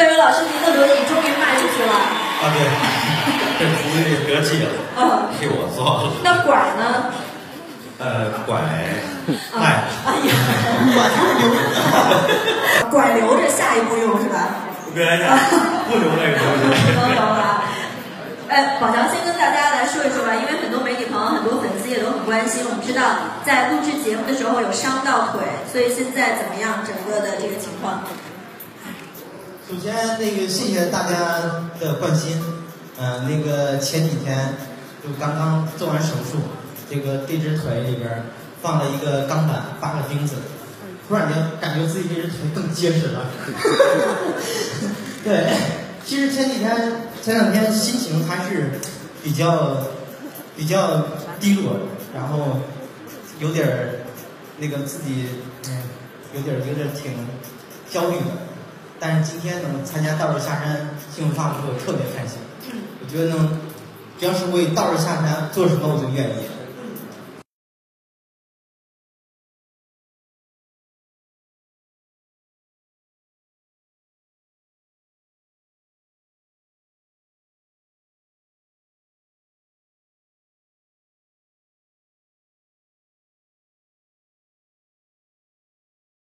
贝贝老师，您的轮椅终于卖出去了。啊，对，这徒弟得计了，嗯，替我做了。那拐呢？呃，拐啊卖了。哎呀，拐留着下一步用是吧？别呀，不留那个东不西。能留了。哎，宝强先跟大家来说一说吧，因为很多媒体朋友、很多粉丝也都很关心。我们知道在录制节目的时候有伤到腿，所以现在怎么样？整个的这个情况？首先，那个谢谢大家的关心。嗯、那个前几天就刚刚做完手术，这个这只腿里边儿放了一个钢板，八个钉子，突然间感觉自己这只腿更结实了。对，其实前几天、前两天心情还是比较比较低落，然后有点儿那个自己嗯，有点儿有点儿挺焦虑的。但是今天能参加道士下山新闻发布会，特别开心。我觉得呢，只要是为道士下山做什么，我就愿意。